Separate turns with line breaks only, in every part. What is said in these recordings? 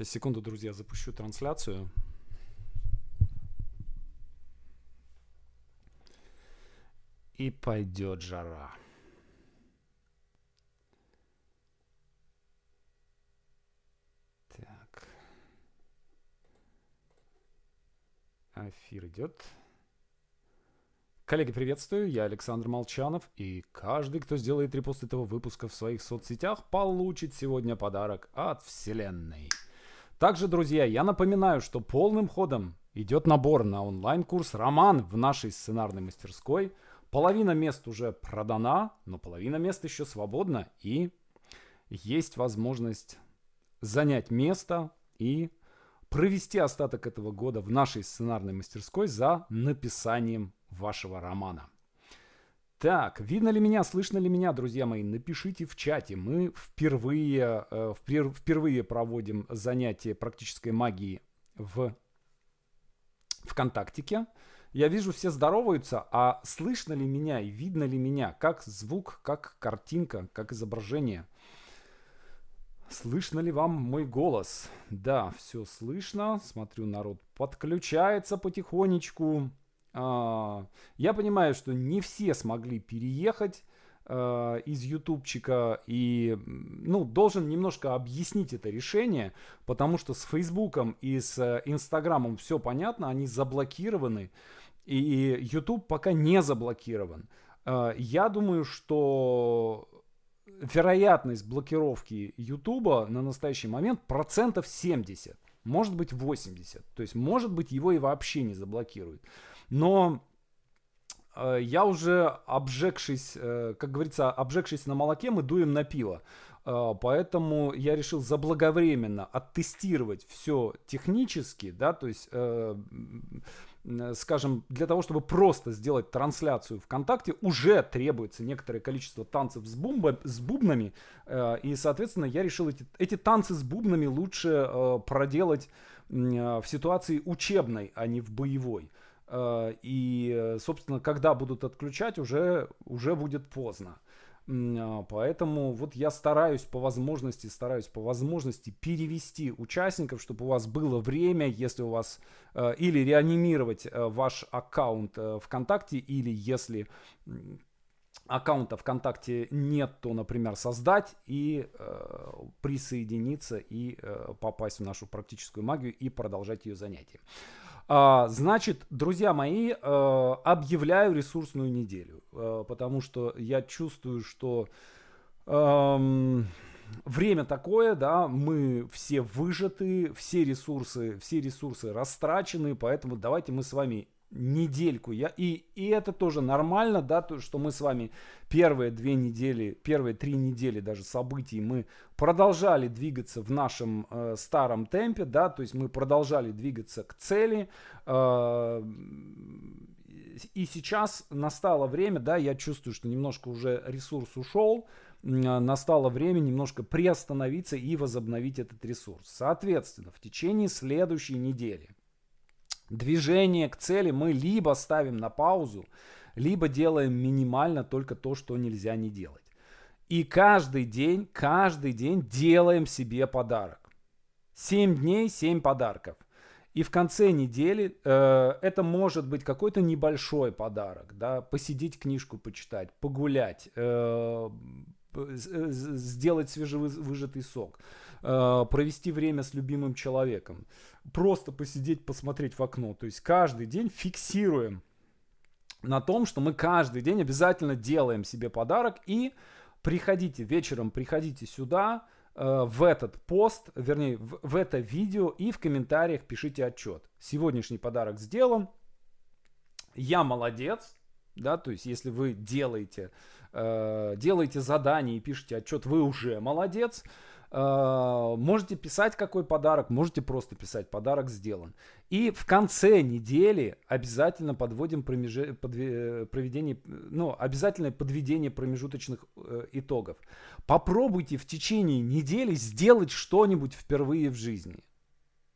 Сейчас, секунду, друзья, запущу трансляцию. И пойдет жара. Так. Эфир идет. Коллеги, приветствую, я Александр Молчанов, и каждый, кто сделает репост этого выпуска в своих соцсетях, получит сегодня подарок от Вселенной. Также, друзья, я напоминаю, что полным ходом идет набор на онлайн-курс «Роман» в нашей сценарной мастерской. Половина мест уже продана, но половина мест еще свободна, и есть возможность занять место и провести остаток этого года в нашей сценарной мастерской за написанием вашего романа. Так, видно ли меня, слышно ли меня, друзья мои? Напишите в чате. Мы впервые, э, впервые проводим занятие практической магии в ВКонтактике. Я вижу, все здороваются, а слышно ли меня и видно ли меня, как звук, как картинка, как изображение? Слышно ли вам мой голос? Да, все слышно. Смотрю, народ подключается потихонечку. А, я понимаю, что не все смогли переехать а, из ютубчика и ну должен немножко объяснить это решение потому что с фейсбуком и с э, инстаграмом все понятно они заблокированы и YouTube пока не заблокирован. А, я думаю что вероятность блокировки YouTube на настоящий момент процентов 70 может быть 80 то есть может быть его и вообще не заблокируют но э, я уже обжегшись, э, как говорится, обжегшись на молоке, мы дуем на пиво. Э, поэтому я решил заблаговременно оттестировать все технически, да, то есть, э, скажем, для того, чтобы просто сделать трансляцию ВКонтакте, уже требуется некоторое количество танцев с, бумба, с бубнами, э, и, соответственно, я решил эти, эти танцы с бубнами лучше э, проделать в ситуации учебной, а не в боевой. Э, и, собственно, когда будут отключать, уже, уже будет поздно. А, поэтому вот я стараюсь по возможности, стараюсь по возможности перевести участников, чтобы у вас было время, если у вас э, или реанимировать э, ваш аккаунт ВКонтакте, или если аккаунта ВКонтакте нет, то, например, создать и присоединиться и попасть в нашу практическую магию и продолжать ее занятия. А, значит, друзья мои, э, объявляю ресурсную неделю, э, потому что я чувствую, что эм, время такое, да, мы все выжаты, все ресурсы, все ресурсы растрачены, поэтому давайте мы с вами недельку. Я, и, и это тоже нормально, да, то, что мы с вами первые две недели, первые три недели даже событий мы продолжали двигаться в нашем э, старом темпе, да, то есть мы продолжали двигаться к цели. Э, и сейчас настало время, да, я чувствую, что немножко уже ресурс ушел, настало время немножко приостановиться и возобновить этот ресурс. Соответственно, в течение следующей недели Движение к цели мы либо ставим на паузу, либо делаем минимально только то, что нельзя не делать. И каждый день, каждый день делаем себе подарок. 7 дней, 7 подарков. И в конце недели э, это может быть какой-то небольшой подарок, да, посидеть книжку почитать, погулять, э, сделать свежевыжатый сок, э, провести время с любимым человеком, просто посидеть, посмотреть в окно. То есть каждый день фиксируем на том, что мы каждый день обязательно делаем себе подарок и приходите вечером, приходите сюда, э, в этот пост, вернее, в, в это видео и в комментариях пишите отчет. Сегодняшний подарок сделан, я молодец, да, то есть если вы делаете, э, делаете задание и пишете отчет, вы уже молодец. Можете писать какой подарок, можете просто писать подарок сделан. И в конце недели обязательно подводим промеж... подве... проведение, ну, обязательное подведение промежуточных э, итогов. Попробуйте в течение недели сделать что-нибудь впервые в жизни.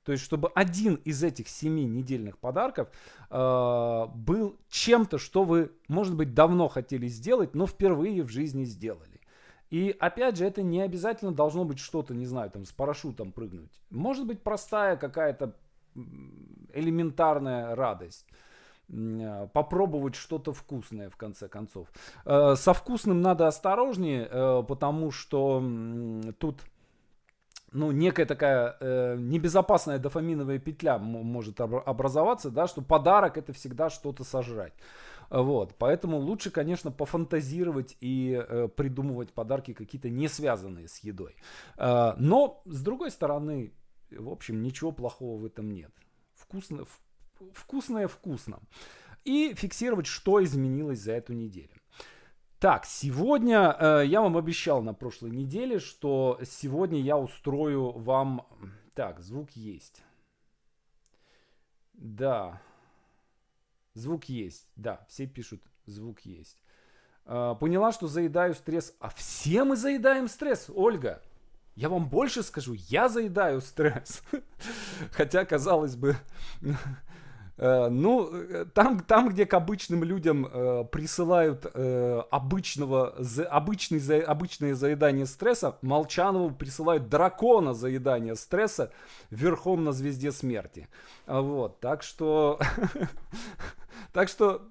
То есть, чтобы один из этих семи недельных подарков э, был чем-то, что вы, может быть, давно хотели сделать, но впервые в жизни сделали. И опять же, это не обязательно должно быть что-то, не знаю, там с парашютом прыгнуть. Может быть простая какая-то элементарная радость а, попробовать что-то вкусное в конце концов. Э, со вкусным надо осторожнее, э, потому что тут ну, некая такая э, небезопасная дофаминовая петля может образоваться, да, что подарок это всегда что-то сожрать. Вот, поэтому лучше, конечно, пофантазировать и э, придумывать подарки какие-то не связанные с едой. Э, но, с другой стороны, в общем, ничего плохого в этом нет. Вкусно, вкусное вкусно. И фиксировать, что изменилось за эту неделю. Так, сегодня э, я вам обещал на прошлой неделе, что сегодня я устрою вам... Так, звук есть. Да. Звук есть. Да, все пишут, звук есть. Э, поняла, что заедаю стресс. А все мы заедаем стресс, Ольга. Я вам больше скажу, я заедаю стресс. Хотя, казалось бы, Э, ну, э, там, там, где к обычным людям э, присылают э, обычного, за, обычный, за, обычное заедание стресса, Молчанову присылают дракона заедания стресса верхом на звезде смерти. Вот, так что, так что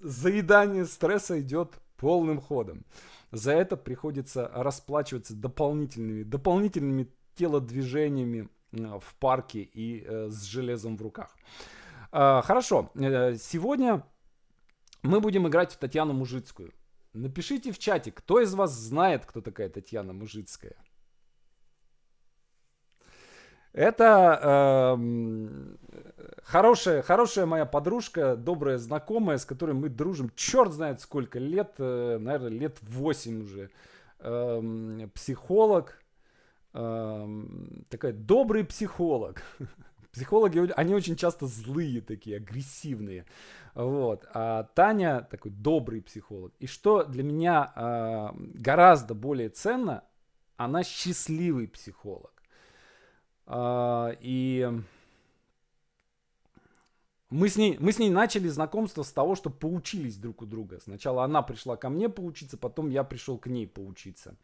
заедание стресса идет полным ходом. За это приходится расплачиваться дополнительными, дополнительными телодвижениями в парке и э, с железом в руках. А, хорошо, э, сегодня мы будем играть в Татьяну Мужицкую. Напишите в чате, кто из вас знает, кто такая Татьяна Мужицкая. Это э, хорошая, хорошая моя подружка, добрая знакомая, с которой мы дружим, черт знает сколько лет, э, наверное, лет 8 уже. Э, психолог, э, такая добрый психолог. Психологи, они очень часто злые такие, агрессивные. Вот. А Таня такой добрый психолог. И что для меня э, гораздо более ценно, она счастливый психолог. Э, и мы с, ней, мы с ней начали знакомство с того, что поучились друг у друга. Сначала она пришла ко мне поучиться, потом я пришел к ней поучиться.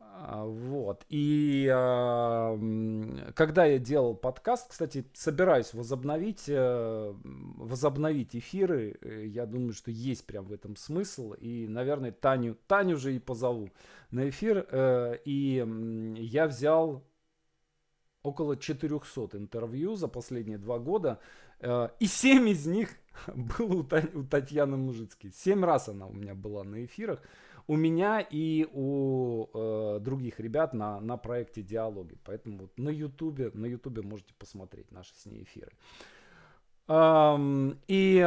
А, вот. И э, когда я делал подкаст, кстати, собираюсь возобновить, э, возобновить эфиры. Э, я думаю, что есть прям в этом смысл. И, наверное, Таню, Таню же и позову на эфир. Э, и я взял около 400 интервью за последние два года. Э, и 7 из них было у, Татьяны Мужицкой. 7 раз она у меня была на эфирах у меня и у э, других ребят на, на проекте Диалоги. Поэтому вот на Ютубе, на Ютубе можете посмотреть наши с ней эфиры. Эм, и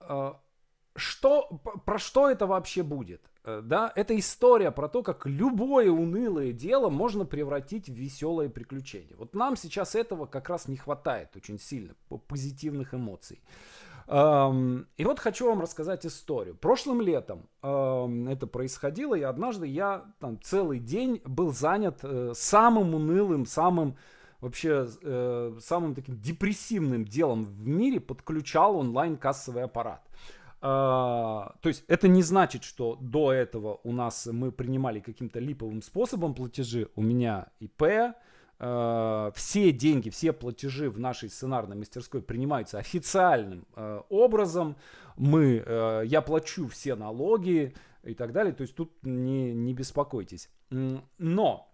э, что, про что это вообще будет? Э, да, это история про то, как любое унылое дело можно превратить в веселое приключение. Вот нам сейчас этого как раз не хватает очень сильно, позитивных эмоций. И вот хочу вам рассказать историю. Прошлым летом это происходило, и однажды я там целый день был занят э, самым унылым, самым вообще э, самым таким депрессивным делом в мире подключал онлайн-кассовый аппарат. Uh, то есть это не значит, что до этого у нас мы принимали каким-то липовым способом платежи. У меня ИП, Э, все деньги, все платежи в нашей сценарной мастерской принимаются официальным э, образом. Мы, э, я плачу все налоги и так далее. То есть тут не, не беспокойтесь. Но а,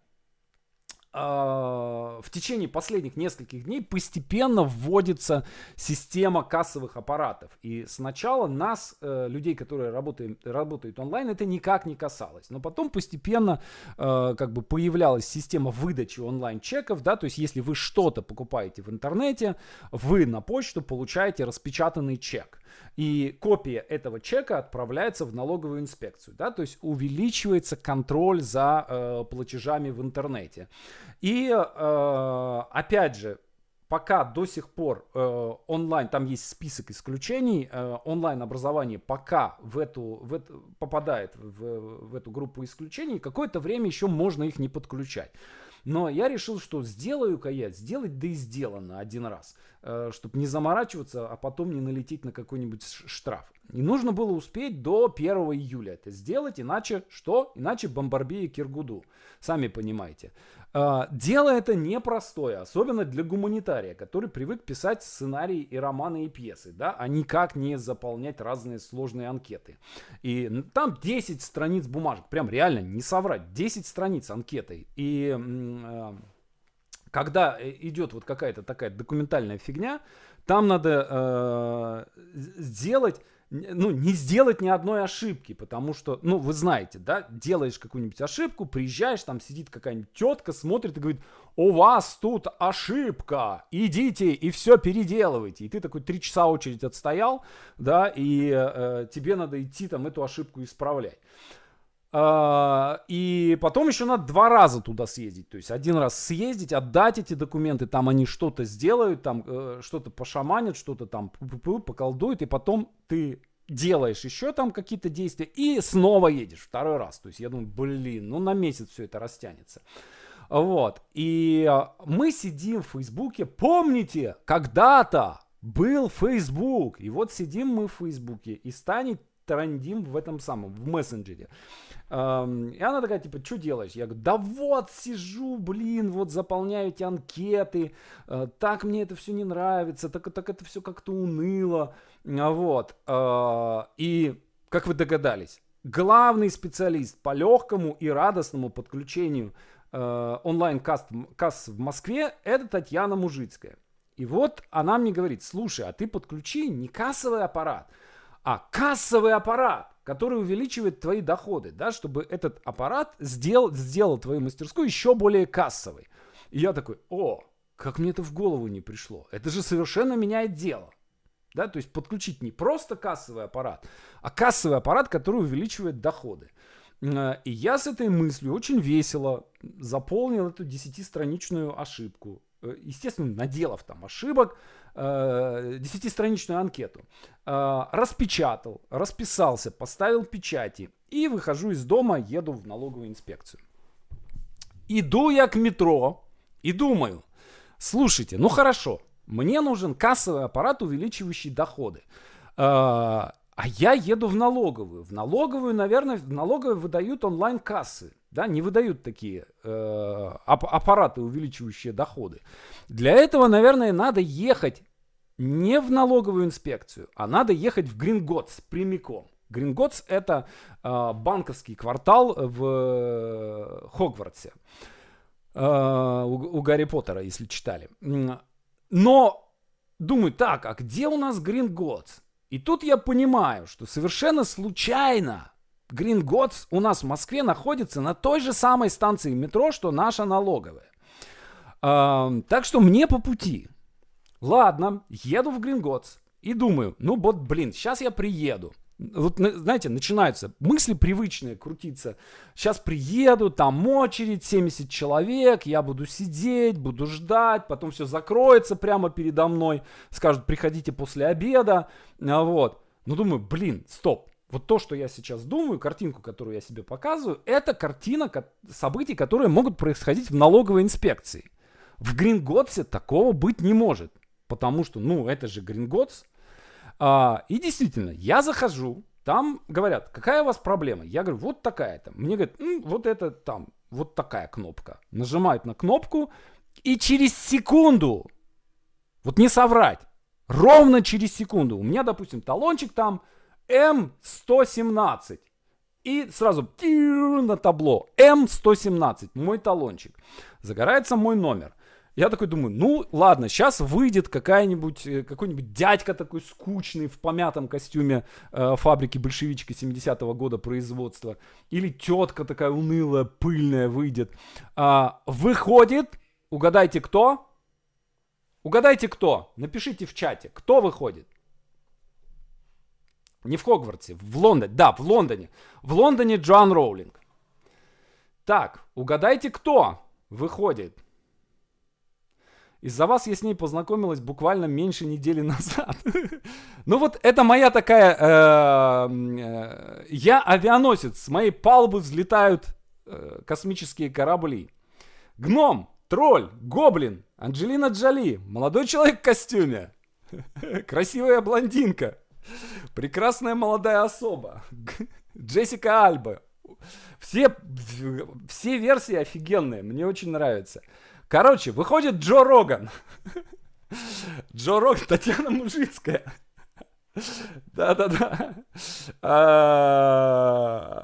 в течение последних нескольких дней постепенно вводится система кассовых аппаратов. И сначала нас, э, людей, которые работают, работают онлайн, это никак не касалось. Но потом постепенно э, как бы появлялась система выдачи онлайн-чеков. Да? То есть если вы что-то покупаете в интернете, вы на почту получаете распечатанный чек. И копия этого чека отправляется в налоговую инспекцию. Да? То есть увеличивается контроль за э, платежами в интернете. И э, опять же, пока до сих пор э, онлайн, там есть список исключений, э, онлайн образование пока в эту, в эту, попадает в, в эту группу исключений, какое-то время еще можно их не подключать. Но я решил, что сделаю-ка я, сделать да и сделано один раз, чтобы не заморачиваться, а потом не налететь на какой-нибудь штраф. И нужно было успеть до 1 июля это сделать, иначе что? Иначе бомбарбия Киргуду. Сами понимаете. А, дело это непростое, особенно для гуманитария, который привык писать сценарии и романы и пьесы, да, а никак не заполнять разные сложные анкеты. И там 10 страниц бумажек, прям реально, не соврать, 10 страниц анкетой. И а, когда э, идет вот какая-то такая документальная фигня, там надо э, сделать ну, не сделать ни одной ошибки, потому что, ну, вы знаете, да, делаешь какую-нибудь ошибку, приезжаешь, там сидит какая-нибудь тетка, смотрит и говорит, у вас тут ошибка, идите и все переделывайте. И ты такой три часа очередь отстоял, да, и э, тебе надо идти там эту ошибку исправлять. Uh, и потом еще надо два раза туда съездить. То есть один раз съездить, отдать эти документы, там они что-то сделают, там э, что-то пошаманят, что-то там поколдуют, и потом ты делаешь еще там какие-то действия и снова едешь второй раз. То есть я думаю, блин, ну на месяц все это растянется. Вот. И а, мы сидим в Фейсбуке. Помните, когда-то был Фейсбук. И вот сидим мы в Фейсбуке и станет трандим в этом самом, в мессенджере. И она такая, типа, что делаешь? Я говорю, да вот, сижу, блин, вот заполняю эти анкеты, э, так мне это все не нравится, так, так это все как-то уныло, а вот. Э, и, как вы догадались, главный специалист по легкому и радостному подключению э, онлайн-касс в Москве это Татьяна Мужицкая. И вот она мне говорит, слушай, а ты подключи не кассовый аппарат, а кассовый аппарат который увеличивает твои доходы, да, чтобы этот аппарат сделал, сделал твою мастерскую еще более кассовой. И я такой, о, как мне это в голову не пришло. Это же совершенно меняет дело. Да, то есть подключить не просто кассовый аппарат, а кассовый аппарат, который увеличивает доходы. Э, и я с этой мыслью очень весело заполнил эту десятистраничную ошибку. Э, естественно, наделав там ошибок, э, десятистраничную анкету, э, распечатал, расписался, поставил печати и выхожу из дома, еду в налоговую инспекцию. Иду я к метро и думаю, слушайте, ну хорошо, мне нужен кассовый аппарат, увеличивающий доходы. А я еду в налоговую. В налоговую, наверное, в налоговую выдают онлайн-кассы. Да, не выдают такие э, ап- аппараты, увеличивающие доходы. Для этого, наверное, надо ехать не в налоговую инспекцию, а надо ехать в Гринготс прямиком. Гринготс это э, банковский квартал в э, Хогвартсе. Э, у, у Гарри Поттера, если читали. Но думаю, так, а где у нас Гринготс? И тут я понимаю, что совершенно случайно Гринготс у нас в Москве находится на той же самой станции метро, что наша налоговая. Э, так что мне по пути. Ладно, еду в Гринготс и думаю, ну вот, блин, сейчас я приеду. Вот, знаете, начинаются мысли привычные крутиться. Сейчас приеду, там очередь, 70 человек, я буду сидеть, буду ждать, потом все закроется прямо передо мной, скажут, приходите после обеда, а вот. Ну, думаю, блин, стоп. Вот то, что я сейчас думаю, картинку, которую я себе показываю, это картина событий, которые могут происходить в налоговой инспекции. В Гринготсе такого быть не может, потому что, ну, это же Гринготс, а, и действительно, я захожу, там говорят, какая у вас проблема? Я говорю, вот такая-то. Мне говорят, М, вот это там, вот такая кнопка. Нажимают на кнопку, и через секунду, вот не соврать, ровно через секунду, у меня, допустим, талончик там М117. И сразу на табло М117, мой талончик. Загорается мой номер. Я такой думаю, ну ладно, сейчас выйдет какая-нибудь, э, какой-нибудь дядька такой скучный в помятом костюме э, фабрики большевичка 70-го года производства. Или тетка такая унылая, пыльная выйдет. А, выходит, угадайте кто? Угадайте кто? Напишите в чате, кто выходит? Не в Хогвартсе, в Лондоне. Да, в Лондоне. В Лондоне Джоан Роулинг. Так, угадайте кто выходит? Из-за вас я с ней познакомилась буквально меньше недели назад. ну вот это моя такая... Э, э, я авианосец. С моей палубы взлетают э, космические корабли. Гном, тролль, гоблин, Анджелина Джоли, молодой человек в костюме, красивая блондинка, прекрасная молодая особа, Джессика Альба. Все, все версии офигенные, мне очень нравится. Короче, выходит Джо Роган. Джо Роган, Татьяна Мужицкая. Да-да-да. А,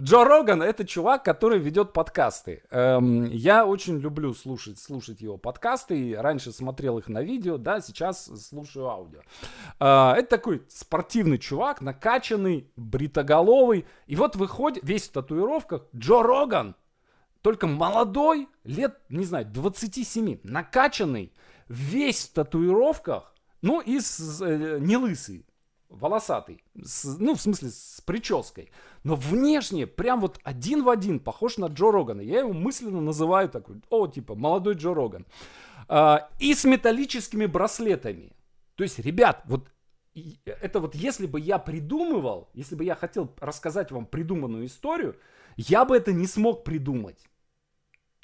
Джо Роган — это чувак, который ведет подкасты. Эм, я очень люблю слушать, слушать его подкасты. Раньше смотрел их на видео, да, сейчас слушаю аудио. А, это такой спортивный чувак, накачанный, бритоголовый. И вот выходит, весь в татуировках, Джо Роган, только молодой, лет, не знаю, 27, накачанный, весь в татуировках, ну и с, э, не лысый, волосатый, с, ну в смысле с прической, но внешне прям вот один в один похож на Джо Рогана. Я его мысленно называю такой, о, типа молодой Джо Роган. А, и с металлическими браслетами. То есть, ребят, вот это вот если бы я придумывал, если бы я хотел рассказать вам придуманную историю, я бы это не смог придумать.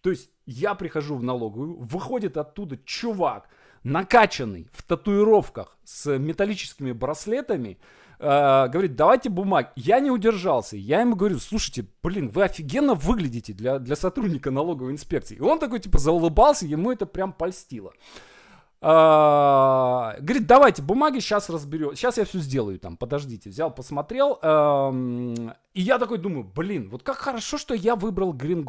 То есть я прихожу в налоговую, выходит оттуда чувак, накачанный в татуировках с металлическими браслетами, э, говорит, давайте бумаги. Я не удержался. Я ему говорю, слушайте, блин, вы офигенно выглядите для, для сотрудника налоговой инспекции. И он такой, типа, заулыбался, ему это прям польстило. Uh, говорит, давайте бумаги сейчас разберем. Сейчас я все сделаю там, подождите. Взял, посмотрел. Uh, и я такой думаю, блин, вот как хорошо, что я выбрал Green.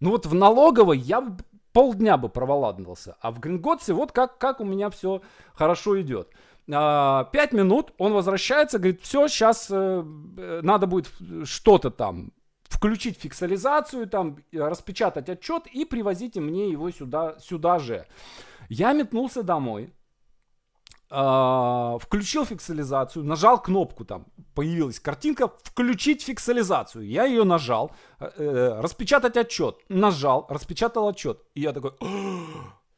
Ну вот в налоговой я полдня бы проволадывался. А в Гринготсе вот как, как у меня все хорошо идет. А, пять минут, он возвращается, говорит, все, сейчас э, э, надо будет что-то там включить фиксализацию, там, распечатать отчет и привозите мне его сюда, сюда же. Я метнулся домой, включил фиксализацию, нажал кнопку там, появилась картинка «Включить фиксализацию». Я ее нажал, э, э, распечатать отчет, нажал, распечатал отчет. И я такой,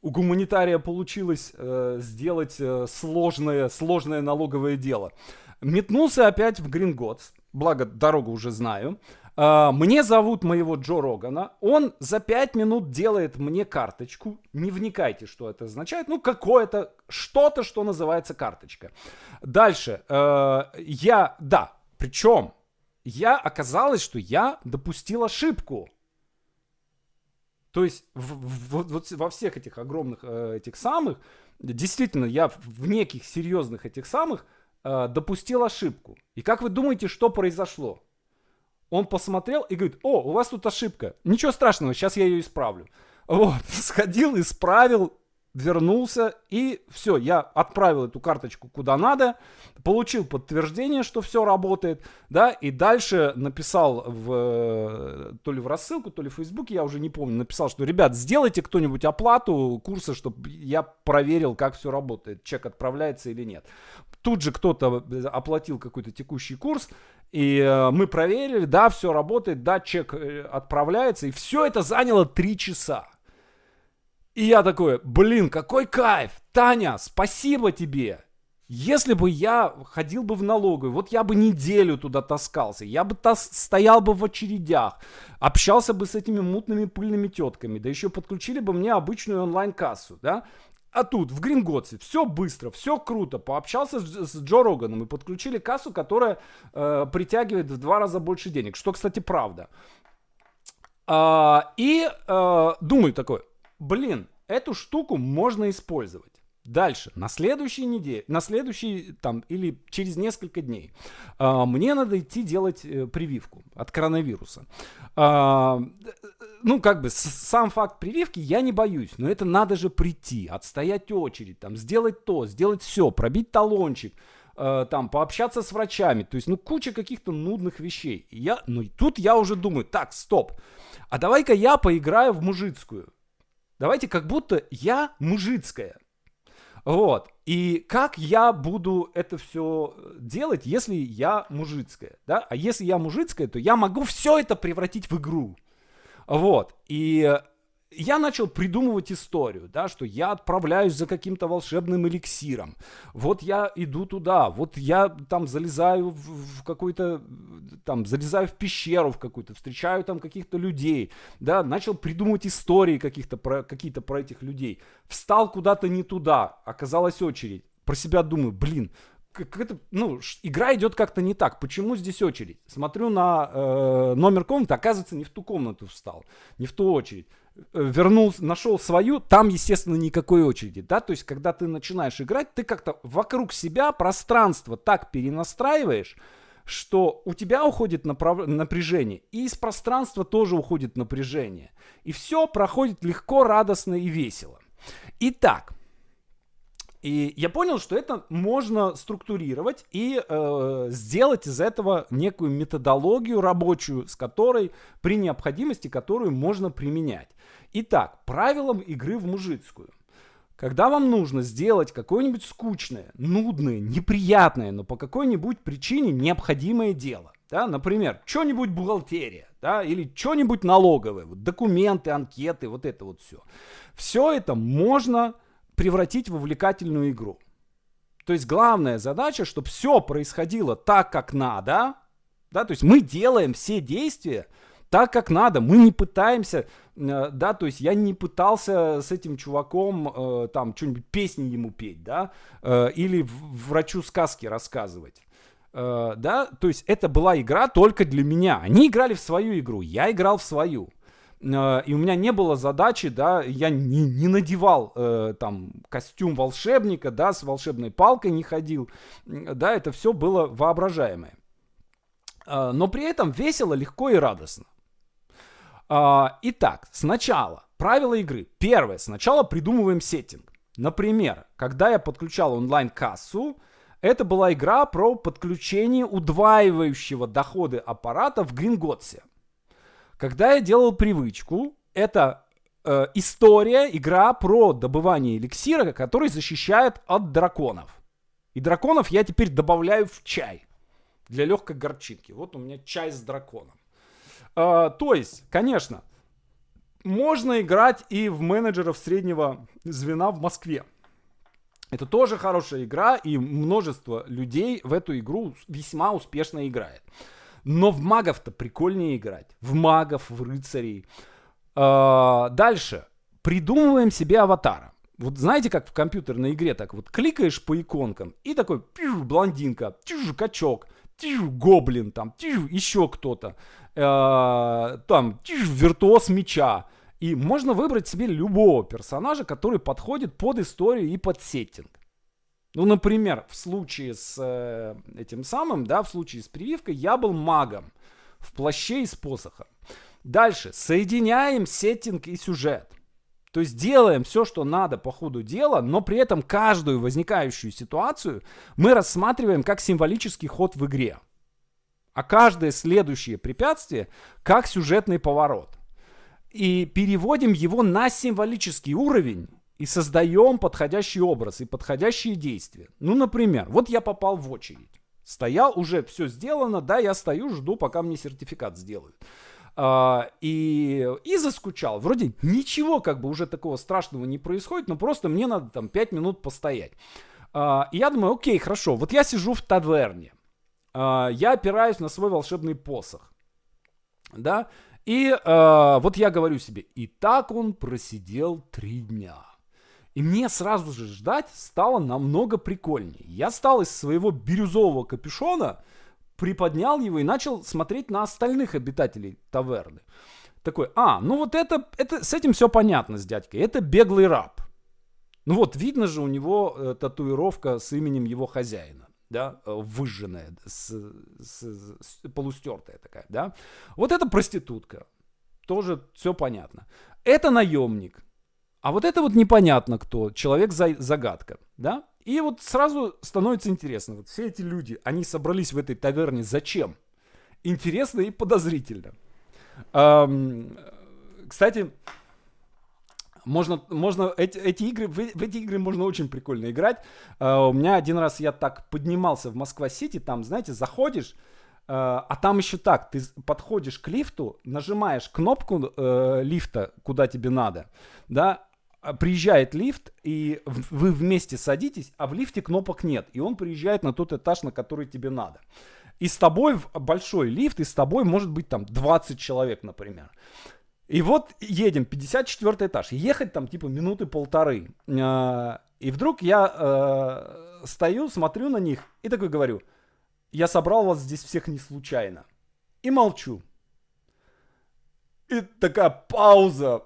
у гуманитария получилось э, сделать сложное, сложное налоговое дело. Метнулся опять в Гринготс, благо дорогу уже знаю. Мне зовут моего Джо Рогана. Он за 5 минут делает мне карточку. Не вникайте, что это означает. Ну, какое-то, что-то, что называется карточка. Дальше. Uh, я, да, причем я оказалось, что я допустил ошибку. То есть в, в, вот во всех этих огромных э, этих самых, действительно, я в неких серьезных этих самых э, допустил ошибку. И как вы думаете, что произошло? Он посмотрел и говорит, о, у вас тут ошибка. Ничего страшного, сейчас я ее исправлю. Вот, сходил, исправил, вернулся, и все, я отправил эту карточку куда надо, получил подтверждение, что все работает, да, и дальше написал в, то ли в рассылку, то ли в Фейсбуке, я уже не помню, написал, что, ребят, сделайте кто-нибудь оплату курса, чтобы я проверил, как все работает, чек отправляется или нет. Тут же кто-то оплатил какой-то текущий курс, и э, мы проверили, да, все работает, да, чек э, отправляется. И все это заняло три часа. И я такой, блин, какой кайф. Таня, спасибо тебе. Если бы я ходил бы в налоговую, вот я бы неделю туда таскался, я бы тас- стоял бы в очередях, общался бы с этими мутными пыльными тетками, да еще подключили бы мне обычную онлайн-кассу, да, а тут, в Гринготсе, все быстро, все круто. Пообщался с, с Джо Роганом и подключили кассу, которая э, притягивает в два раза больше денег. Что, кстати, правда. А, и э, думаю такой, блин, эту штуку можно использовать. Дальше, на следующей неделе, на следующий там или через несколько дней э, мне надо идти делать э, прививку от коронавируса. Э, ну, как бы сам факт прививки я не боюсь, но это надо же прийти, отстоять очередь, там, сделать то, сделать все, пробить талончик, э, там, пообщаться с врачами, то есть, ну, куча каких-то нудных вещей. И я, ну, и тут я уже думаю, так, стоп, а давай-ка я поиграю в мужицкую. Давайте как будто я мужицкая. Вот. И как я буду это все делать, если я мужицкая, да? А если я мужицкая, то я могу все это превратить в игру. Вот. И я начал придумывать историю, да, что я отправляюсь за каким-то волшебным эликсиром. Вот я иду туда, вот я там залезаю в, в какой-то, там, залезаю в пещеру в какую-то, встречаю там каких-то людей, да, начал придумывать истории каких-то про, какие-то про этих людей. Встал куда-то не туда, оказалась очередь. Про себя думаю, блин, как это, ну, игра идет как-то не так. Почему здесь очередь? Смотрю на э, номер комнаты, оказывается, не в ту комнату встал, не в ту очередь. Вернулся, нашел свою, там, естественно, никакой очереди, да, то есть, когда ты начинаешь играть, ты как-то вокруг себя пространство так перенастраиваешь, что у тебя уходит направ... напряжение, и из пространства тоже уходит напряжение. И все проходит легко, радостно и весело. Итак, и я понял, что это можно структурировать и э, сделать из этого некую методологию рабочую, с которой при необходимости, которую можно применять. Итак, правилам игры в мужицкую. Когда вам нужно сделать какое-нибудь скучное, нудное, неприятное, но по какой-нибудь причине необходимое дело, да, например, что-нибудь бухгалтерия, да, или что-нибудь налоговое, вот документы, анкеты, вот это вот все. Все это можно превратить в увлекательную игру. То есть главная задача, чтобы все происходило так, как надо. Да, то есть мы делаем все действия так, как надо. Мы не пытаемся, э, да, то есть я не пытался с этим чуваком э, там что-нибудь песни ему петь, да, э, или врачу сказки рассказывать. Да, то есть это была игра только для меня. Они играли в свою игру, я играл в свою. Э, и у меня не было задачи, да, я не, не надевал э, там костюм волшебника, да, с волшебной палкой не ходил, да, это все было воображаемое. Э, но при этом весело, легко и радостно. Э, итак, сначала правила игры. Первое, сначала придумываем сеттинг. Например, когда я подключал онлайн-кассу, это была игра про подключение удваивающего доходы аппарата в Гринготсе. Когда я делал привычку, это э, история, игра про добывание эликсира, который защищает от драконов. И драконов я теперь добавляю в чай для легкой горчинки. Вот у меня чай с драконом. Э, то есть, конечно, можно играть и в менеджеров среднего звена в Москве. Это тоже хорошая игра, и множество людей в эту игру весьма успешно играет. Но в магов-то прикольнее играть. В магов, в рыцарей. А, дальше. Придумываем себе аватара. Вот знаете, как в компьютерной игре, так вот кликаешь по иконкам, и такой пью, блондинка, пью, качок, пью, гоблин, там, пью, еще кто-то, э, там, пью, виртуоз меча. И можно выбрать себе любого персонажа, который подходит под историю и под сеттинг. Ну, например, в случае с э, этим самым, да, в случае с прививкой, я был магом в плаще и с посохом. Дальше. Соединяем сеттинг и сюжет. То есть делаем все, что надо по ходу дела, но при этом каждую возникающую ситуацию мы рассматриваем как символический ход в игре. А каждое следующее препятствие как сюжетный поворот. И переводим его на символический уровень, и создаем подходящий образ и подходящие действия. Ну, например, вот я попал в очередь. Стоял, уже все сделано, да, я стою, жду, пока мне сертификат сделают. А, и, и заскучал. Вроде ничего как бы уже такого страшного не происходит, но просто мне надо там 5 минут постоять. А, и я думаю, окей, хорошо, вот я сижу в таверне. А, я опираюсь на свой волшебный посох. Да, и э, вот я говорю себе, и так он просидел три дня. И мне сразу же ждать стало намного прикольнее. Я стал из своего бирюзового капюшона, приподнял его и начал смотреть на остальных обитателей таверны. Такой, а, ну вот это, это с этим все понятно с дядькой. Это беглый раб. Ну вот, видно же у него э, татуировка с именем его хозяина, да, э, выжженная, с, с, с, полустертая такая, да. Вот это проститутка, тоже все понятно. Это наемник, а вот это вот непонятно кто, человек-загадка, да? И вот сразу становится интересно, вот все эти люди, они собрались в этой таверне зачем? Интересно и подозрительно. Эм, кстати, можно, можно эти, эти игры, в, в эти игры можно очень прикольно играть. Э, у меня один раз я так поднимался в Москва-Сити, там, знаете, заходишь, а там еще так, ты подходишь к лифту, нажимаешь кнопку э, лифта, куда тебе надо, да, приезжает лифт, и вы вместе садитесь, а в лифте кнопок нет, и он приезжает на тот этаж, на который тебе надо. И с тобой большой лифт, и с тобой может быть там 20 человек, например. И вот едем, 54 этаж. Ехать там типа минуты полторы. А, и вдруг я э, стою, смотрю на них и такой говорю, я собрал вас здесь всех не случайно. И молчу. И такая пауза.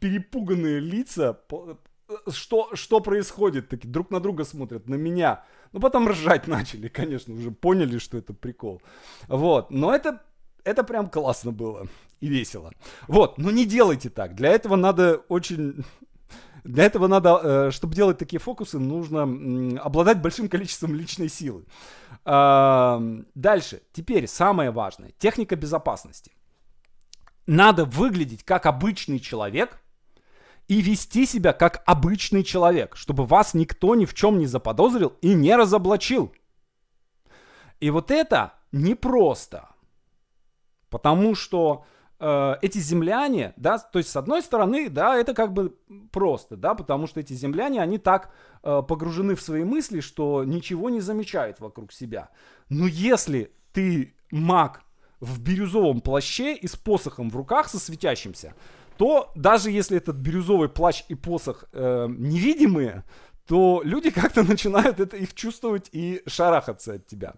Перепуганные лица. Что, что происходит? Такие друг на друга смотрят, на меня. Ну, потом ржать начали, конечно, уже поняли, что это прикол. Вот, но это, это прям классно было и весело. Вот, но не делайте так. Для этого надо очень для этого надо, э, чтобы делать такие фокусы, нужно обладать большим количеством личной силы. Дальше. Теперь самое важное. Техника безопасности. Надо выглядеть как обычный человек и вести себя как обычный человек, чтобы вас никто ни в чем не заподозрил и не разоблачил. И вот это непросто. Потому что э, эти земляне, да, то есть с одной стороны, да, это как бы просто, да, потому что эти земляне, они так э, погружены в свои мысли, что ничего не замечают вокруг себя. Но если ты маг в бирюзовом плаще и с посохом в руках со светящимся, то даже если этот бирюзовый плащ и посох э, невидимые, то люди как-то начинают это их чувствовать и шарахаться от тебя.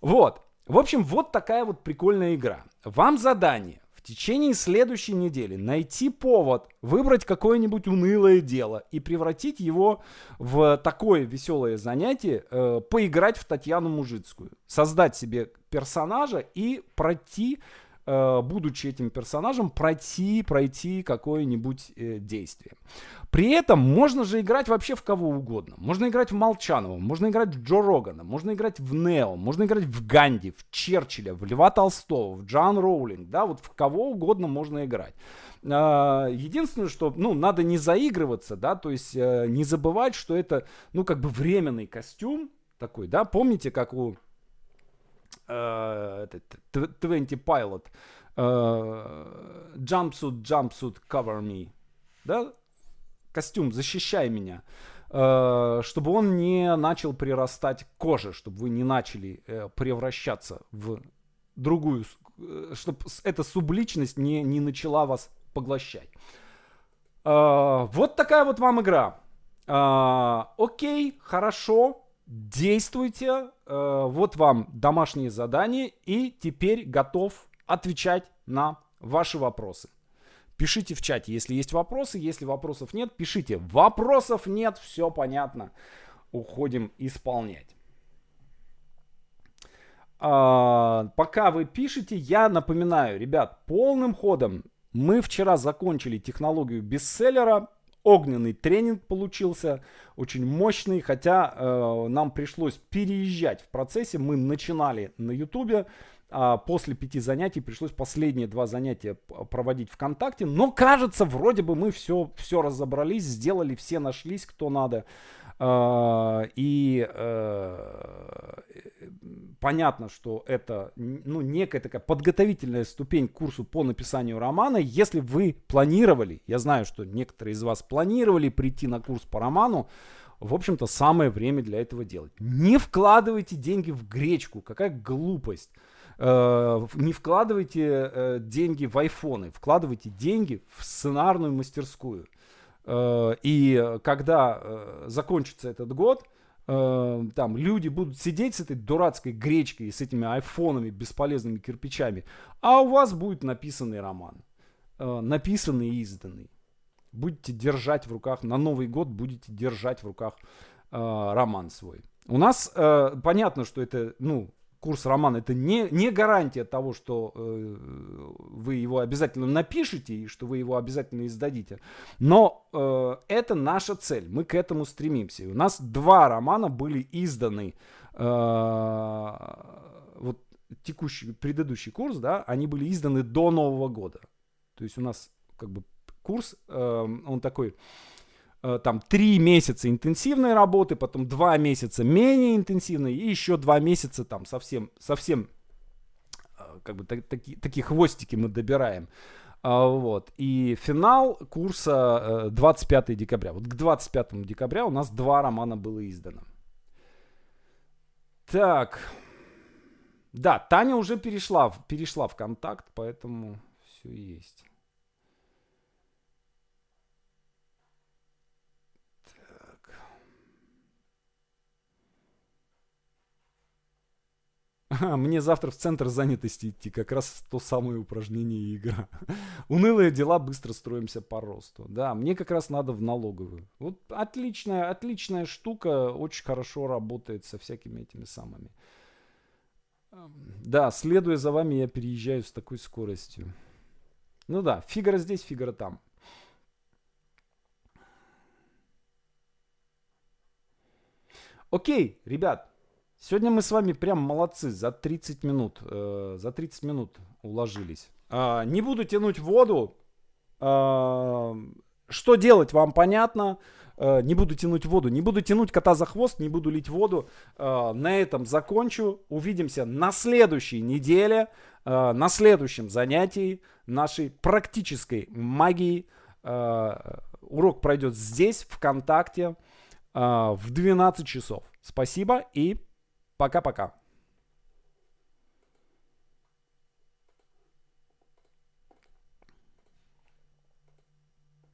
Вот. В общем, вот такая вот прикольная игра. Вам задание течение следующей недели найти повод, выбрать какое-нибудь унылое дело и превратить его в такое веселое занятие, э, поиграть в Татьяну Мужицкую, создать себе персонажа и пройти будучи этим персонажем, пройти, пройти какое-нибудь э, действие. При этом можно же играть вообще в кого угодно. Можно играть в Молчанова, можно играть в Джо Рогана, можно играть в Нео, можно играть в Ганди, в Черчилля, в Льва Толстого, в Джан Роулинг, да, вот в кого угодно можно играть. Э, единственное, что, ну, надо не заигрываться, да, то есть э, не забывать, что это, ну, как бы временный костюм такой, да, помните, как у э, 20 Pilot, э, Jumpsuit, Jumpsuit, Cover Me, да, костюм, защищай меня, э, чтобы он не начал прирастать к коже, чтобы вы не начали э, превращаться в другую, чтобы эта субличность не, не начала вас поглощать. Вот такая вот вам игра. Окей, хорошо, действуйте. Э, вот вам домашние задания и теперь готов отвечать на ваши вопросы. Пишите в чате, если есть вопросы. Если вопросов нет, пишите. Вопросов нет, все понятно. Уходим исполнять. А, пока вы пишете, я напоминаю, ребят, полным ходом мы вчера закончили технологию бестселлера огненный тренинг получился, очень мощный, хотя э, нам пришлось переезжать в процессе. Мы начинали на ютубе, а после пяти занятий пришлось последние два занятия проводить ВКонтакте. Но кажется, вроде бы мы все, все разобрались, сделали, все нашлись, кто надо. А, и э, понятно, что это ну, некая такая подготовительная ступень к курсу по написанию романа. Если вы планировали, я знаю, что некоторые из вас планировали прийти на курс по роману, в общем-то, самое время для этого делать. Не вкладывайте деньги в гречку, какая глупость. Э, не вкладывайте э, деньги в айфоны, вкладывайте деньги в сценарную мастерскую. Э, и когда закончится этот год, э, там люди будут сидеть с этой дурацкой гречкой и с этими айфонами, бесполезными кирпичами, а у вас будет написанный роман. Написанный и изданный. Будете держать в руках, на Новый год будете держать в руках роман свой. У нас понятно, что это, ну, курс романа это не, не гарантия того, что э, вы его обязательно напишете и что вы его обязательно издадите. Но э, это наша цель. Мы к этому стремимся. И у нас два романа были изданы. Э, вот текущий, предыдущий курс, да, они были изданы до Нового года. То есть у нас как бы курс, э, он такой э, там 3 месяца интенсивной работы, потом 2 месяца менее интенсивной и еще 2 месяца там совсем, совсем э, как бы так, таки, такие хвостики мы добираем. А, вот. И финал курса 25 декабря. Вот к 25 декабря у нас два романа было издано. Так. Да, Таня уже перешла, перешла в контакт, поэтому все есть. Мне завтра в центр занятости идти, как раз то самое упражнение и игра. Унылые дела, быстро строимся по росту. Да, мне как раз надо в налоговую. Вот отличная, отличная штука, очень хорошо работает со всякими этими самыми. Да, следуя за вами, я переезжаю с такой скоростью. Ну да, фигара здесь, фигара там. Окей, ребят, Сегодня мы с вами прям молодцы, за 30 минут, э, за 30 минут уложились. Э, не буду тянуть воду. Э, что делать, вам понятно. Э, не буду тянуть воду, не буду тянуть кота за хвост, не буду лить воду. Э, на этом закончу. Увидимся на следующей неделе, э, на следующем занятии нашей практической магии. Э, урок пройдет здесь, ВКонтакте, э, в 12 часов. Спасибо и Пока-пока.